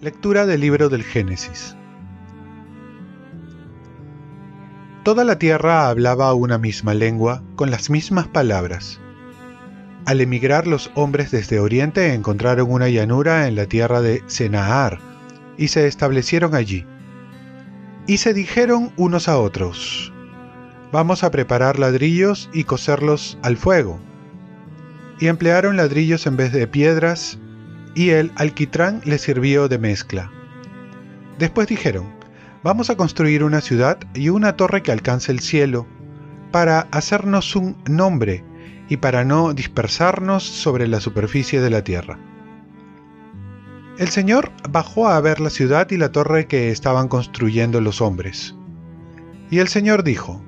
Lectura del libro del Génesis. Toda la tierra hablaba una misma lengua, con las mismas palabras. Al emigrar los hombres desde Oriente encontraron una llanura en la tierra de Senaar, y se establecieron allí. Y se dijeron unos a otros, Vamos a preparar ladrillos y coserlos al fuego. Y emplearon ladrillos en vez de piedras y el alquitrán le sirvió de mezcla. Después dijeron, vamos a construir una ciudad y una torre que alcance el cielo, para hacernos un nombre y para no dispersarnos sobre la superficie de la tierra. El Señor bajó a ver la ciudad y la torre que estaban construyendo los hombres. Y el Señor dijo,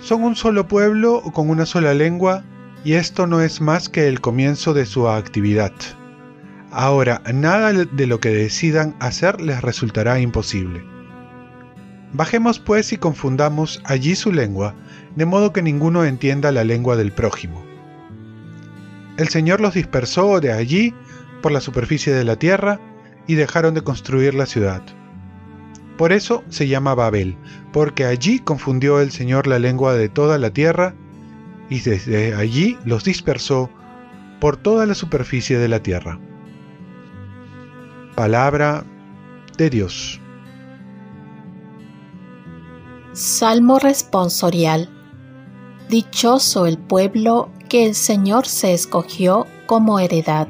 Son un solo pueblo con una sola lengua y esto no es más que el comienzo de su actividad. Ahora, nada de lo que decidan hacer les resultará imposible. Bajemos pues y confundamos allí su lengua, de modo que ninguno entienda la lengua del prójimo. El Señor los dispersó de allí por la superficie de la tierra y dejaron de construir la ciudad. Por eso se llama Babel, porque allí confundió el Señor la lengua de toda la tierra y desde allí los dispersó por toda la superficie de la tierra. Palabra de Dios. Salmo responsorial. Dichoso el pueblo que el Señor se escogió como heredad.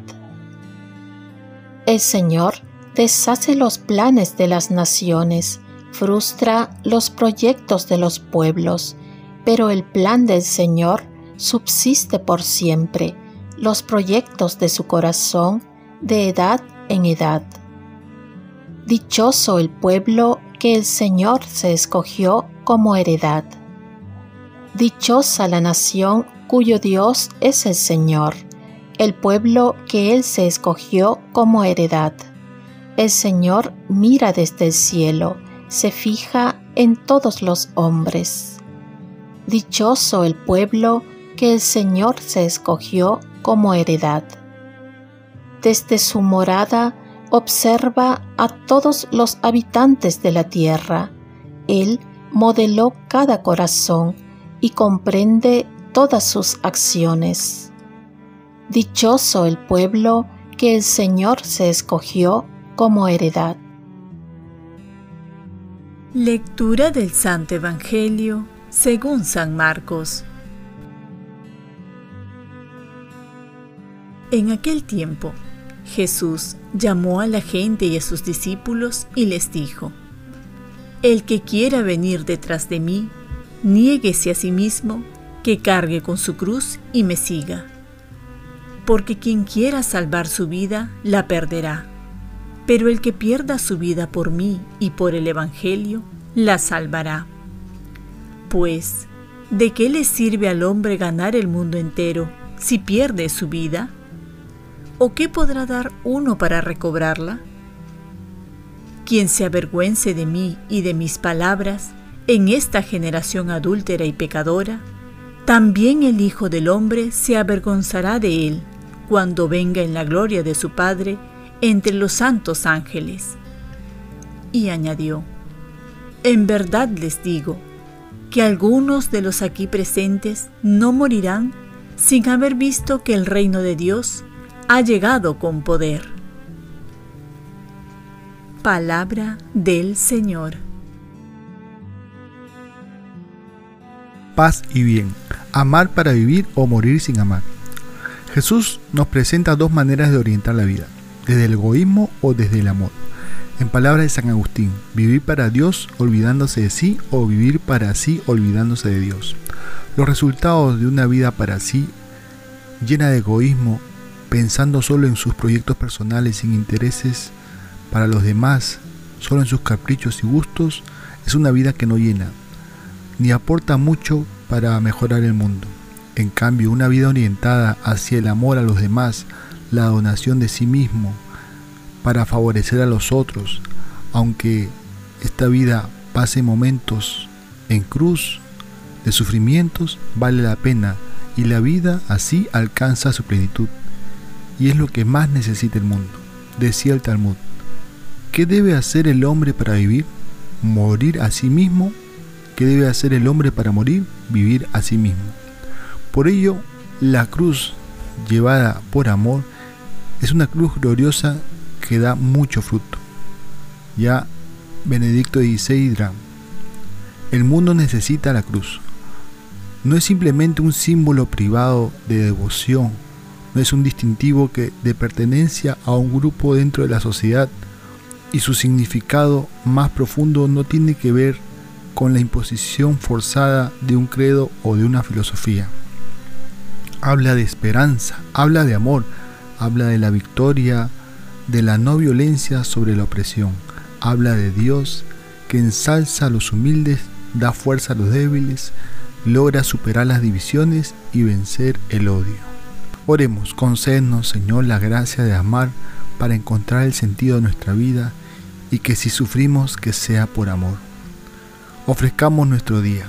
El Señor deshace los planes de las naciones, frustra los proyectos de los pueblos, pero el plan del Señor subsiste por siempre, los proyectos de su corazón de edad en edad. Dichoso el pueblo que el Señor se escogió como heredad. Dichosa la nación cuyo Dios es el Señor, el pueblo que Él se escogió como heredad. El Señor mira desde el cielo, se fija en todos los hombres. Dichoso el pueblo que el Señor se escogió como heredad. Desde su morada observa a todos los habitantes de la tierra. Él modeló cada corazón y comprende todas sus acciones. Dichoso el pueblo que el Señor se escogió como heredad. Lectura del Santo Evangelio según San Marcos. En aquel tiempo, Jesús llamó a la gente y a sus discípulos y les dijo, El que quiera venir detrás de mí, niéguese a sí mismo, que cargue con su cruz y me siga. Porque quien quiera salvar su vida, la perderá. Pero el que pierda su vida por mí y por el Evangelio, la salvará. Pues, ¿de qué le sirve al hombre ganar el mundo entero si pierde su vida? ¿O qué podrá dar uno para recobrarla? Quien se avergüence de mí y de mis palabras en esta generación adúltera y pecadora, también el Hijo del Hombre se avergonzará de él cuando venga en la gloria de su Padre entre los santos ángeles. Y añadió, En verdad les digo, que algunos de los aquí presentes no morirán sin haber visto que el reino de Dios ha llegado con poder. Palabra del Señor. Paz y bien. Amar para vivir o morir sin amar. Jesús nos presenta dos maneras de orientar la vida, desde el egoísmo o desde el amor. En palabras de San Agustín, vivir para Dios olvidándose de sí o vivir para sí olvidándose de Dios. Los resultados de una vida para sí, llena de egoísmo, pensando solo en sus proyectos personales sin intereses para los demás, solo en sus caprichos y gustos, es una vida que no llena, ni aporta mucho para mejorar el mundo. En cambio, una vida orientada hacia el amor a los demás, la donación de sí mismo, para favorecer a los otros, aunque esta vida pase momentos en cruz de sufrimientos vale la pena y la vida así alcanza su plenitud. Y es lo que más necesita el mundo. Decía el Talmud, ¿qué debe hacer el hombre para vivir? Morir a sí mismo. ¿Qué debe hacer el hombre para morir? Vivir a sí mismo. Por ello, la cruz llevada por amor es una cruz gloriosa que da mucho fruto. Ya Benedicto XVI dirá, el mundo necesita la cruz. No es simplemente un símbolo privado de devoción, no es un distintivo que de pertenencia a un grupo dentro de la sociedad y su significado más profundo no tiene que ver con la imposición forzada de un credo o de una filosofía. Habla de esperanza, habla de amor, habla de la victoria, de la no violencia sobre la opresión, habla de Dios que ensalza a los humildes, da fuerza a los débiles, logra superar las divisiones y vencer el odio. Oremos, concédenos Señor la gracia de amar para encontrar el sentido de nuestra vida y que si sufrimos que sea por amor. Ofrezcamos nuestro día.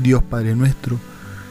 Dios Padre nuestro,